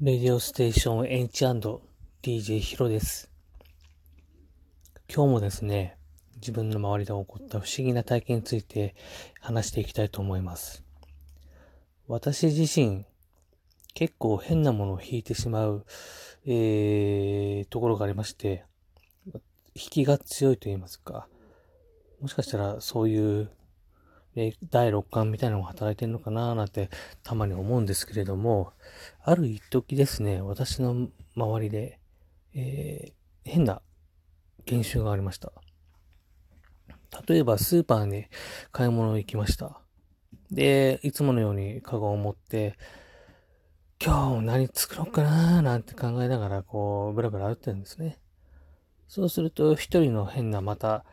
レディオステーションエンチ &DJ ヒロです。今日もですね、自分の周りで起こった不思議な体験について話していきたいと思います。私自身、結構変なものを引いてしまう、えー、ところがありまして、引きが強いと言いますか、もしかしたらそういう第六感みたいなのが働いてるのかななんてたまに思うんですけれども、ある一時ですね、私の周りで、えー、変な現象がありました。例えばスーパーに買い物行きました。で、いつものようにカゴを持って、今日何作ろうかなーなんて考えながら、こう、ブラブラ歩ってるんですね。そうすると、一人の変な、また、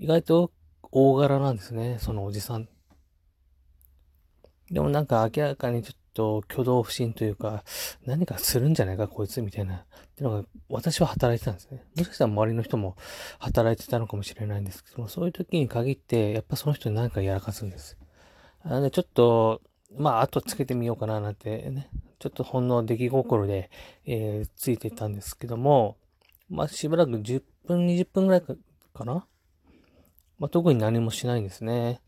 意外と大柄なんですね、そのおじさん。でもなんか明らかにちょっと挙動不審というか、何かするんじゃないか、こいつ、みたいな。っていうのが、私は働いてたんですね。もしかしたら周りの人も働いてたのかもしれないんですけども、そういう時に限って、やっぱその人に何かやらかすんです。なので、ちょっと、まあ、後つけてみようかな、なんてね、ちょっとほんの出来心で、えー、ついてたんですけども、まあ、しばらく10分、20分ぐらいかなまあ、特に何もしないんですね。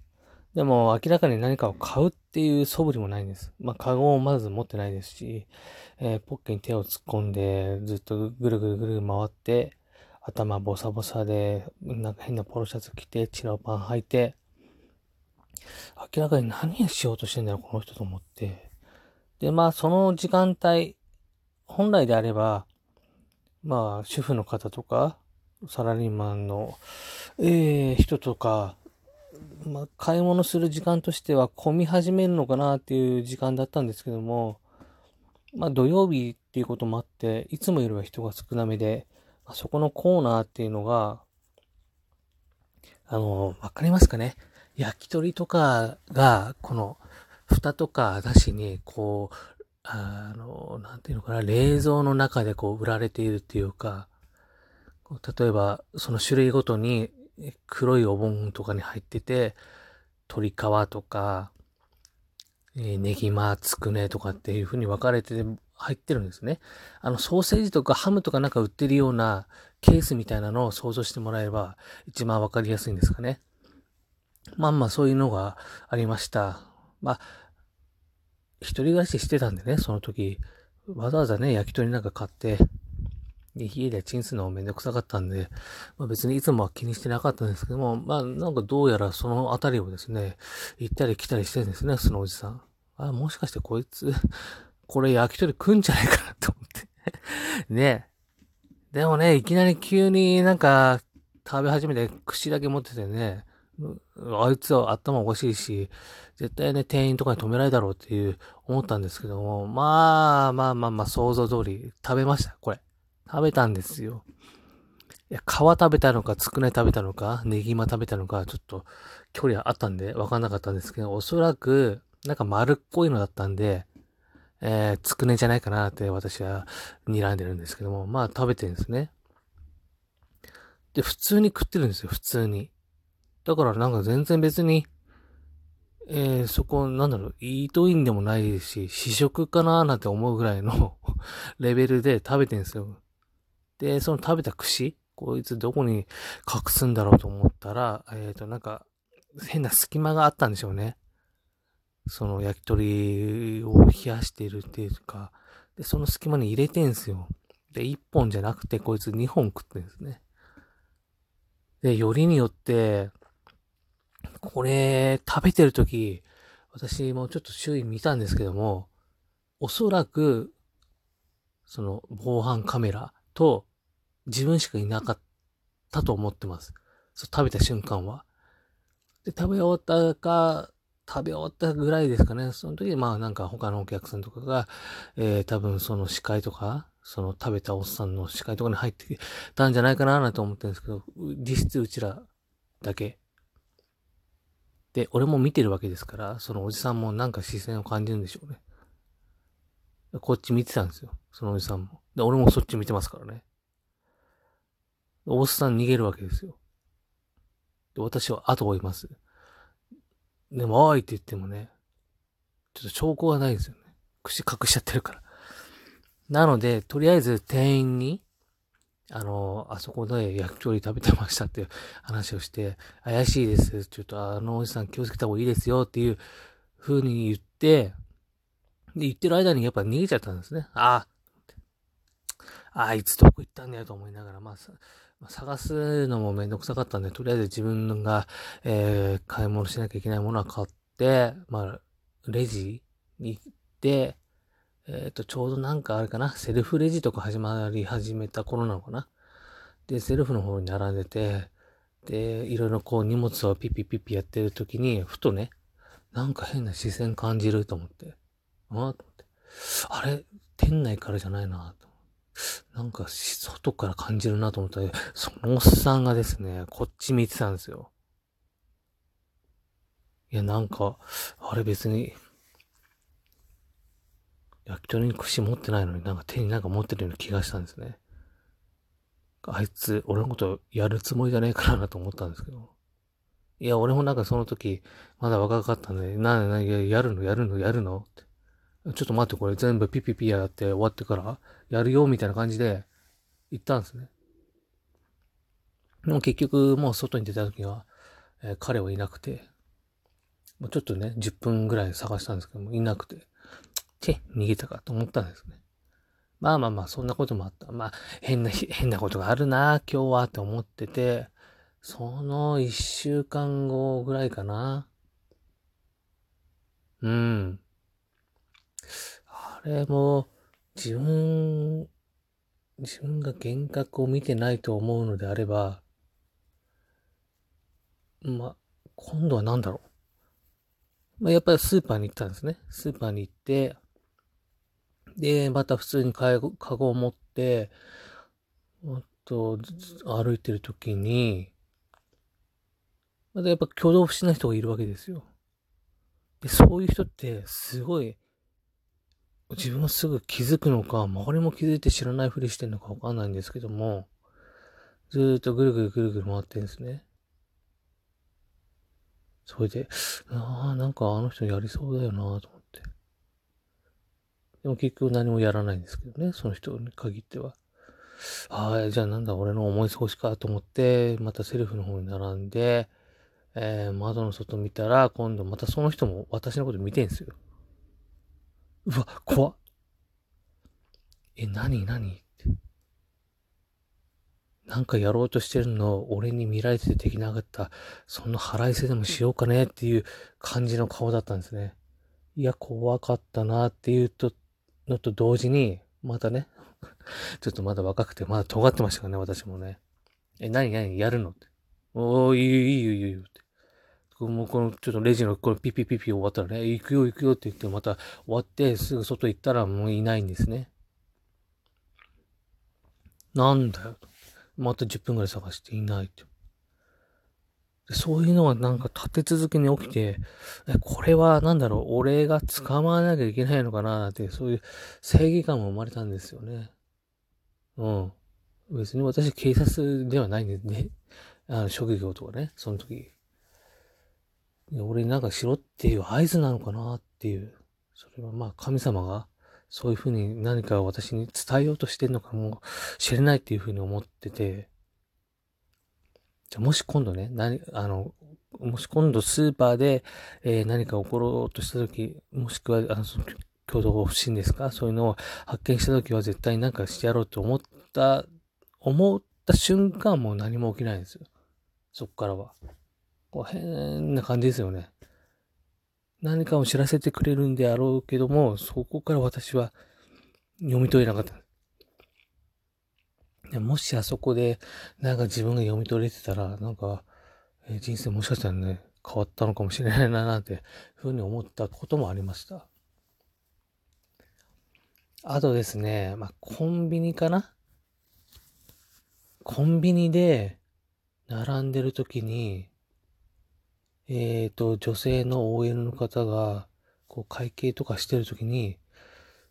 でも、明らかに何かを買うっていう素振りもないんです。まあ、カゴをまず持ってないですし、えー、ポッケに手を突っ込んで、ずっとぐるぐるぐる回って、頭ボサボサで、なんか変なポロシャツ着て、チラパン履いて、明らかに何をしようとしてんだろう、この人と思って。で、まあ、その時間帯、本来であれば、まあ、主婦の方とか、サラリーマンの、えー、人とか、まあ、買い物する時間としては混み始めるのかなっていう時間だったんですけども、まあ土曜日っていうこともあって、いつもよりは人が少なめで、あそこのコーナーっていうのが、あの、わかりますかね？焼き鳥とかが、この、蓋とかだしに、こう、あの、なんていうのかな、冷蔵の中でこう売られているっていうか、例えば、その種類ごとに黒いお盆とかに入ってて、鶏皮とか、えー、ネギマ、つくねとかっていう風に分かれて入ってるんですね。あの、ソーセージとかハムとかなんか売ってるようなケースみたいなのを想像してもらえば一番分かりやすいんですかね。まあまあそういうのがありました。まあ、一人暮らししてたんでね、その時、わざわざね、焼き鳥なんか買って、で、家でチンするのもめんどくさかったんで、まあ、別にいつもは気にしてなかったんですけども、まあなんかどうやらそのあたりをですね、行ったり来たりしてるんですね、そのおじさん。あ、もしかしてこいつ、これ焼き鳥食うんじゃないかなと思って ねでもね、いきなり急になんか食べ始めて串だけ持っててね、あいつは頭おかしいし、絶対ね、店員とかに止められるだろうっていう思ったんですけども、まあまあまあまあ想像通り食べました、これ。食べたんですよ。いや、皮食べたのか、つくね食べたのか、ネギマ食べたのか、ちょっと距離あったんでわかんなかったんですけど、おそらく、なんか丸っこいのだったんで、えー、つくねじゃないかなって私は睨んでるんですけども、まあ食べてるんですね。で、普通に食ってるんですよ、普通に。だからなんか全然別に、えー、そこ、なんだろう、イートインでもないし、試食かなーなんて思うぐらいの レベルで食べてるんですよ。で、その食べた串、こいつどこに隠すんだろうと思ったら、えっ、ー、と、なんか、変な隙間があったんでしょうね。その焼き鳥を冷やしているっていうか、で、その隙間に入れてんすよ。で、1本じゃなくて、こいつ2本食ってんですね。で、よりによって、これ、食べてるとき、私もちょっと周囲見たんですけども、おそらく、その防犯カメラと自分しかいなかったと思ってます。そう食べた瞬間は。で、食べ終わったか、食べ終わったぐらいですかね。その時、まあなんか他のお客さんとかが、えー、多分その視界とか、その食べたおっさんの視界とかに入ってたんじゃないかななんて思ってるんですけど、実質うちらだけ。で、俺も見てるわけですから、そのおじさんもなんか視線を感じるんでしょうね。こっち見てたんですよ。そのおじさんも。で、俺もそっち見てますからね。おっさん逃げるわけですよ。で、私は後を追います。でも、おいって言ってもね、ちょっと証拠がないですよね。口隠しちゃってるから。なので、とりあえず店員に、あの、あそこで焼き鳥食べてましたっていう話をして、怪しいです。ちょっとあのおじさん気をつけた方がいいですよっていう風に言って、で、言ってる間にやっぱ逃げちゃったんですね。ああ、あいつどこ行ったんだよと思いながら、まあ、探すのもめんどくさかったんで、とりあえず自分が、えー、買い物しなきゃいけないものは買って、まあ、レジに行って、えっ、ー、と、ちょうどなんかあれかな、セルフレジとか始まり始めた頃なのかな。で、セルフの方に並んでて、で、いろいろこう荷物をピッピッピッピやってる時に、ふとね、なんか変な視線感じると思って。あ。あれ店内からじゃないな。なんか、外から感じるなと思ったら、そのおっさんがですね、こっち見てたんですよ。いや、なんか、あれ別に、焼き鳥に串持ってないのになんか手になんか持ってるような気がしたんですね。あいつ、俺のことやるつもりじゃねえからなと思ったんですけど。いや、俺もなんかその時、まだ若かったんで、な、な、やるの、やるの、やるの。ちょっと待って、これ全部ピピピやって終わってからやるよ、みたいな感じで言ったんですね。でも結局、もう外に出た時は、えー、彼はいなくて、もうちょっとね、10分ぐらい探したんですけども、いなくて、て、逃げたかと思ったんですね。まあまあまあ、そんなこともあった。まあ、変な、変なことがあるな、今日はって思ってて、その一週間後ぐらいかな。うん。あれも、自分、自分が幻覚を見てないと思うのであれば、ま、今度は何だろう。まあ、やっぱりスーパーに行ったんですね。スーパーに行って、で、また普通にカゴカゴを持って、あと、歩いてる時に、またやっぱ挙動不審な人がいるわけですよ。で、そういう人って、すごい、自分はすぐ気づくのか、周りも気づいて知らないふりしてんのかわかんないんですけども、ずーっとぐるぐるぐるぐる回ってるんですね。それで、ああ、なんかあの人やりそうだよなと思って。でも結局何もやらないんですけどね、その人に限っては。ああ、じゃあなんだ、俺の思い過ごしかと思って、またセルフの方に並んで、えー、窓の外見たら、今度またその人も私のこと見てんすよ。うわ、怖っ。え、何何？って。なんかやろうとしてるのを俺に見られてできなかった。そんな腹いせでもしようかねっていう感じの顔だったんですね。いや、怖かったなっていうと、のと同時に、またね、ちょっとまだ若くて、まだ尖ってましたからね、私もね。え、何何？やるのって。おー、いい、いいよ、いいよ、いいよって。もうこの、ちょっとレジのこのピピピピ終わったらね、行くよ行くよって言ってまた終わってすぐ外行ったらもういないんですね。なんだよ。また10分ぐらい探していないって。そういうのがなんか立て続けに起きて、これはなんだろう、俺が捕まわなきゃいけないのかなって、そういう正義感も生まれたんですよね。うん。別に私警察ではないんでね。あの、職業とかね、その時。俺になんかしろっていう合図なのかなっていう。それはまあ神様がそういうふうに何かを私に伝えようとしてるのかもしれないっていうふうに思ってて。じゃもし今度ね、何、あの、もし今度スーパーで、えー、何か起ころうとしたとき、もしくは、あの、その共同不審ですか？そういうのを発見したときは絶対何かしてやろうと思った、思った瞬間もう何も起きないんですよ。そっからは。こう変な感じですよね。何かを知らせてくれるんであろうけども、そこから私は読み取れなかった。もしあそこで、なんか自分が読み取れてたら、なんか、え、人生もしかしたらね、変わったのかもしれないな、なんて、ふうに思ったこともありました。あとですね、まあ、コンビニかな？コンビニで、並んでる時に、えっ、ー、と、女性の OL の方が、こう、会計とかしてるときに、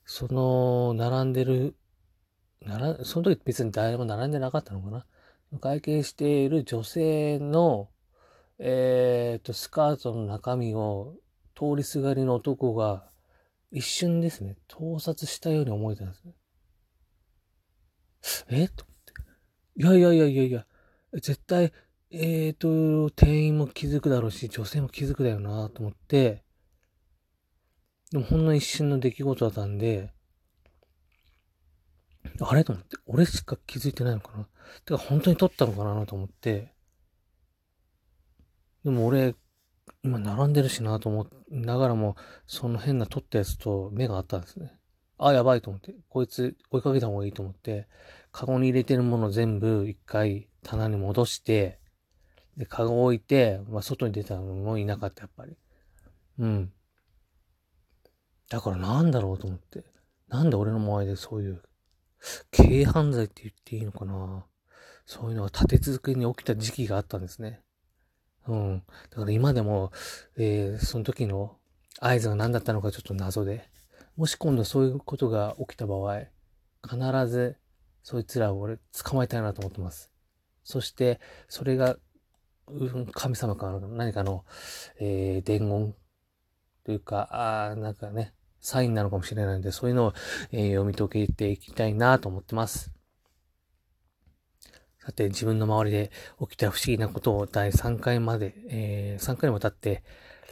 その、並んでる、なら、その時別に誰も並んでなかったのかな？会計している女性の、えっ、と、スカートの中身を通りすがりの男が一瞬ですね、盗撮したように思えたんですね。え？と思って。いやいやいやいやいや、絶対、えっ、ー、と、店員も気づくだろうし、女性も気づくだよなと思って、でもほんの一瞬の出来事だったんで、あれと思って、俺しか気づいてないのかな。てか本当に撮ったのかなと思って、でも俺、今並んでるしなと思いながらも、その変な撮ったやつと目があったんですね。あ、やばいと思って、こいつ追いかけた方がいいと思って、カゴに入れてるもの全部一回棚に戻して、で、カゴ置いて、まあ、外に出たのもいなかった、やっぱり。うん。だからなんだろうと思って。なんで俺の周りでそういう、軽犯罪って言っていいのかなそういうのが立て続けに起きた時期があったんですね。うん。だから今でも、えー、その時の合図が何だったのかちょっと謎で。もし今度そういうことが起きた場合、必ずそいつらを俺捕まえたいなと思ってます。そして、それが、神様か何かの、えー、伝言というか、あなんかね、サインなのかもしれないので、そういうのを、えー、読み解けていきたいなと思ってます。さて、自分の周りで起きた不思議なことを第3回まで、えー、3回にわたって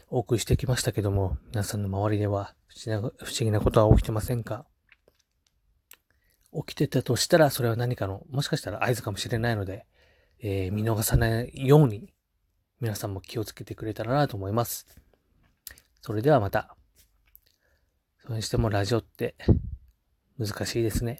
お送りしてきましたけども、皆さんの周りでは不思議なことは起きてませんか？起きてたとしたら、それは何かの、もしかしたら合図かもしれないので、えー、見逃さないように、皆さんも気をつけてくれたらなと思います。それではまた。それにしてもラジオって難しいですね。